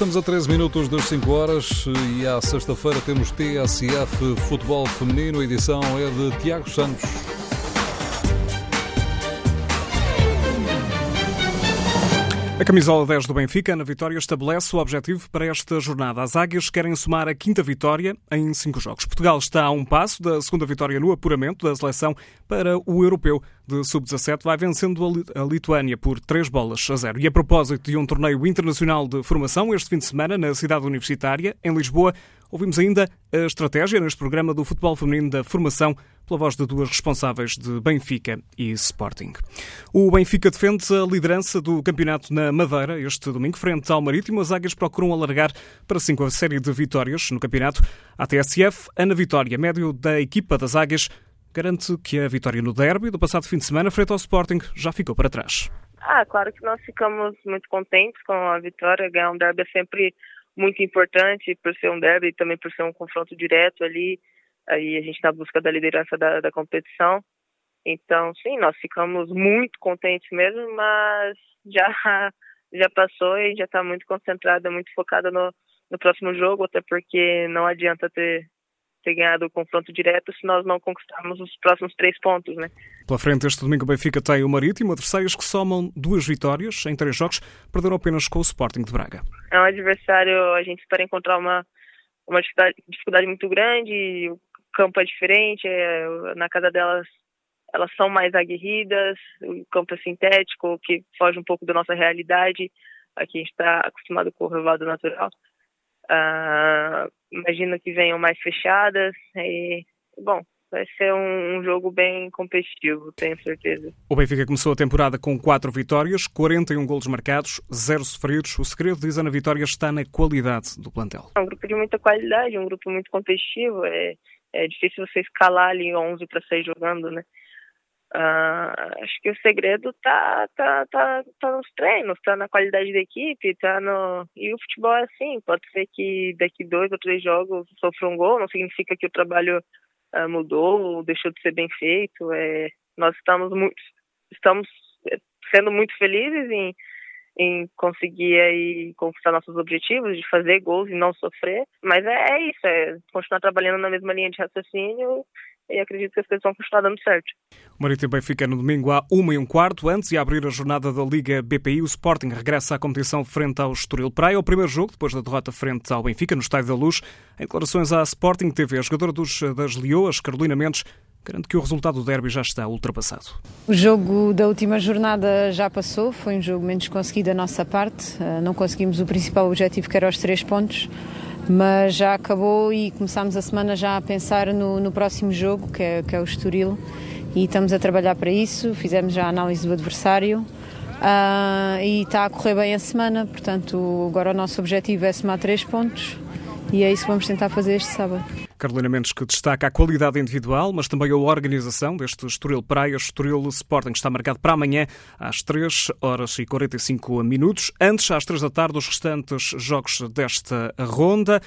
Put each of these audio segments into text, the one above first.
Estamos a 13 minutos das 5 horas e à sexta-feira temos TSF Futebol Feminino. A edição é de Tiago Santos. A camisola 10 do Benfica, na vitória, estabelece o objetivo para esta jornada. As águias querem somar a quinta vitória em cinco jogos. Portugal está a um passo da segunda vitória no apuramento da seleção para o europeu de sub-17. Vai vencendo a Lituânia por 3 bolas a 0. E a propósito de um torneio internacional de formação, este fim de semana, na cidade universitária, em Lisboa, Ouvimos ainda a estratégia neste programa do futebol feminino da formação pela voz de duas responsáveis de Benfica e Sporting. O Benfica defende a liderança do campeonato na Madeira este domingo, frente ao Marítimo. As águias procuram alargar para cinco a série de vitórias no campeonato. A TSF, Ana Vitória, médio da equipa das águias, garante que a vitória no derby do passado fim de semana, frente ao Sporting, já ficou para trás. Ah, claro que nós ficamos muito contentes com a vitória. Ganhar um derby é sempre muito importante por ser um derby e também por ser um confronto direto ali. Aí a gente na busca da liderança da, da competição. Então, sim, nós ficamos muito contentes mesmo, mas já já passou e já está muito concentrada, muito focada no, no próximo jogo, até porque não adianta ter ter ganhado o confronto direto se nós não conquistarmos os próximos três pontos, né? Pela frente, este domingo o Benfica tem o Marítimo, adversários que somam duas vitórias em três jogos, perderam apenas com o Sporting de Braga. É um adversário, a gente espera encontrar uma, uma dificuldade, dificuldade muito grande, o campo é diferente, é, na casa delas elas são mais aguerridas, o campo é sintético, que foge um pouco da nossa realidade, aqui a gente está acostumado com o relevado natural. Uh, imagino que venham mais fechadas. E, bom, vai ser um, um, jogo bem competitivo, tenho certeza. O Benfica começou a temporada com quatro vitórias, 41 golos marcados, zero sofridos. O segredo, diz Ana Vitória, está na qualidade do plantel. É um grupo de muita qualidade, um grupo muito competitivo. É, é difícil você escalar ali 11 para 6 jogando, né? Uh, acho que o segredo tá, tá, tá, tá nos treinos, tá na qualidade da equipe, tá no. E o futebol é assim, pode ser que daqui dois ou três jogos sofra um gol, não significa que o trabalho uh, mudou ou deixou de ser bem feito. É, nós estamos muito, estamos sendo muito felizes em, em conseguir aí conquistar nossos objetivos, de fazer gols e não sofrer. Mas é, é isso, é continuar trabalhando na mesma linha de raciocínio e acredito que as coisas vão continuar dando certo. O Marítimo Benfica no domingo há uma e um quarto. Antes de abrir a jornada da Liga BPI, o Sporting regressa à competição frente ao Estoril Praia. O primeiro jogo, depois da derrota frente ao Benfica, no Estádio da Luz. Em declarações à Sporting TV, a jogadora dos, das Leoas, Carolina Mendes, garante que o resultado do derby já está ultrapassado. O jogo da última jornada já passou, foi um jogo menos conseguido da nossa parte. Eh, não conseguimos o principal objetivo, que era os três pontos mas já acabou e começámos a semana já a pensar no, no próximo jogo, que é, que é o Estoril, e estamos a trabalhar para isso, fizemos já a análise do adversário uh, e está a correr bem a semana, portanto agora o nosso objetivo é somar três pontos e é isso que vamos tentar fazer este sábado. Carolina Mendes, que destaca a qualidade individual, mas também a organização deste Estoril Praia. Estoril Sporting está marcado para amanhã às 3 horas e 45 minutos. Antes, às 3 da tarde, os restantes jogos desta ronda.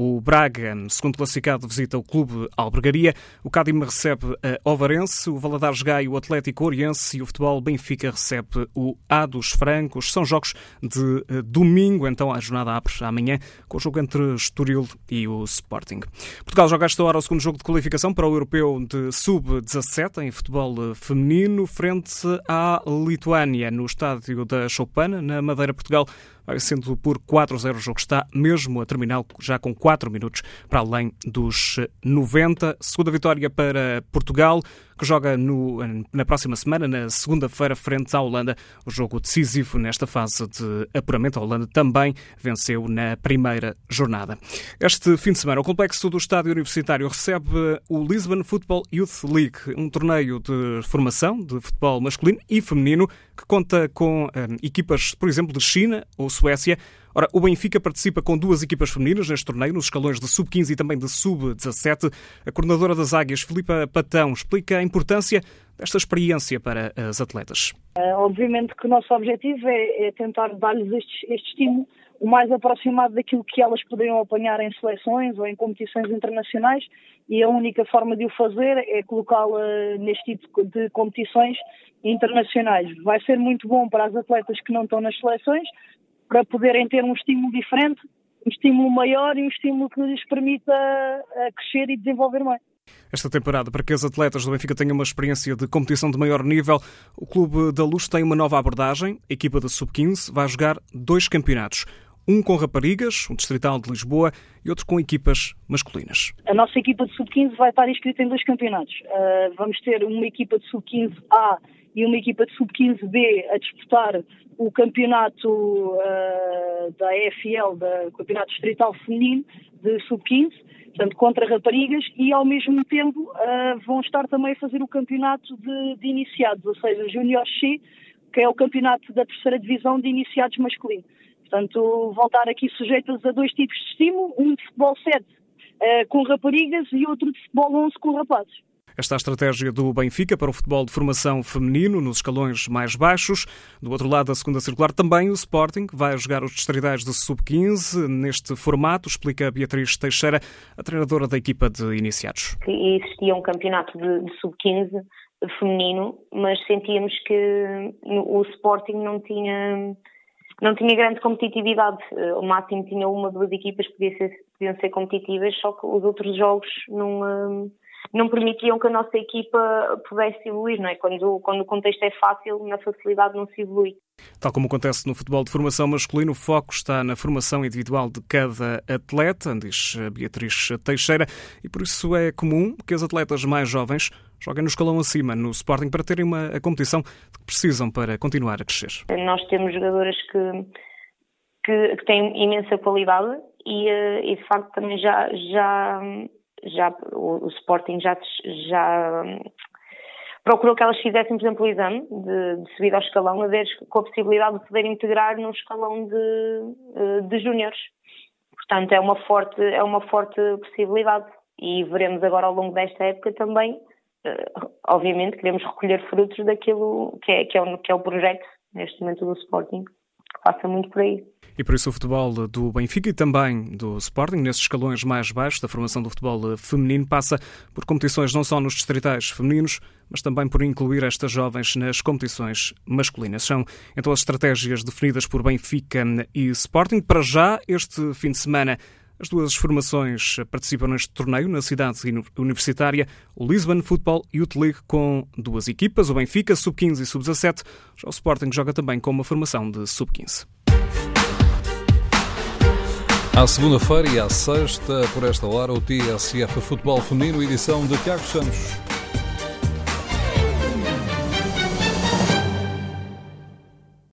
O Braga, segundo classificado, visita o Clube Albergaria. O Cádim recebe a Ovarense. O Valadares Gaio, o Atlético Oriense e o Futebol Benfica recebe o A dos Francos. São jogos de eh, domingo, então a jornada abre amanhã com o jogo entre Estoril e o Sporting. Portugal joga esta hora o segundo jogo de qualificação para o Europeu de Sub-17 em futebol feminino frente à Lituânia no estádio da Choupana, na Madeira, Portugal vai sendo por 4-0. O jogo está mesmo a terminar, já com 4 minutos para além dos 90. Segunda vitória para Portugal que joga no, na próxima semana, na segunda-feira, frente à Holanda. O jogo decisivo nesta fase de apuramento. A Holanda também venceu na primeira jornada. Este fim de semana, o complexo do estádio universitário recebe o Lisbon Football Youth League, um torneio de formação de futebol masculino e feminino que conta com um, equipas, por exemplo, de China ou Suécia. Ora, o Benfica participa com duas equipas femininas neste torneio, nos escalões de sub-15 e também de sub-17. A coordenadora das Águias, Filipa Patão, explica a importância desta experiência para as atletas. Uh, obviamente que o nosso objetivo é, é tentar dar-lhes este, este estímulo o mais aproximado daquilo que elas poderiam apanhar em seleções ou em competições internacionais e a única forma de o fazer é colocá-la neste tipo de competições internacionais. Vai ser muito bom para as atletas que não estão nas seleções, para poderem ter um estímulo diferente, um estímulo maior e um estímulo que lhes permita uh, crescer e desenvolver mais. Esta temporada, para que os atletas do Benfica tenham uma experiência de competição de maior nível, o Clube da Luz tem uma nova abordagem. A equipa da Sub-15 vai jogar dois campeonatos. Um com raparigas, um distrital de Lisboa, e outro com equipas masculinas. A nossa equipa de Sub-15 vai estar inscrita em dois campeonatos. Uh, vamos ter uma equipa de Sub-15A e uma equipa de Sub-15B a disputar o campeonato uh, da EFL, da Campeonato Distrital Feminino de Sub-15 portanto, contra raparigas, e ao mesmo tempo uh, vão estar também a fazer o campeonato de, de iniciados, ou seja, Júnior C, que é o campeonato da terceira divisão de iniciados masculino. Portanto, vão estar aqui sujeitas a dois tipos de estímulo, um de futebol 7 uh, ah, com raparigas e outro de futebol 11 com rapazes. Esta é a estratégia do Benfica para o futebol de formação feminino nos escalões mais baixos. Do outro lado da segunda circular, também o Sporting vai jogar os distritais de sub-15 neste formato, explica Beatriz Teixeira, a treinadora da equipa de iniciados. Existia um campeonato de, de sub-15 feminino, mas sentíamos que o Sporting não tinha não tinha grande competitividade. O máximo tinha uma, duas equipas que ser, podiam ser competitivas, só que os outros jogos não não permitiam que a nossa equipa pudesse evoluir, não é? Quando, quando o contexto é fácil, na facilidade não se evolui. Tal como acontece no futebol de formação masculino, o foco está na formação individual de cada atleta, diz Beatriz Teixeira, e por isso é comum que os atletas mais jovens joguem no escalão acima no Sporting para terem uma a competição que precisam para continuar a crescer. Nós temos jogadoras que, que, que têm imensa qualidade e, eh, e de facto também já, já já o, o Sporting já, já hum, procurou que elas fizessem, por exemplo, o exame de, de ao escalão, a ver com a possibilidade de poder integrar no escalão de, eh, de júniores. Portanto, é uma forte, é uma forte possibilidade e veremos agora ao longo desta época também, eh, obviamente, queremos recolher frutos daquilo que é, que é, o, que é o projeto neste momento do Sporting, que passa muito por aí. E por isso o futebol do Benfica e também do Sporting, nesses escalões mais baixos da formação do futebol feminino, passa por competições não só nos distritais femininos, mas também por incluir estas jovens nas competições masculinas. São então as estratégias definidas por Benfica e Sporting. Para já, este fim de semana, as duas formações participam neste torneio na cidade universitária, o Lisbon Football Youth League, com duas equipas, o Benfica, sub-15 e sub-17. Já o Sporting joga também com uma formação de sub-15. À segunda-feira e à sexta, por esta hora, o TSF Futebol Feminino, edição de Tiago Santos.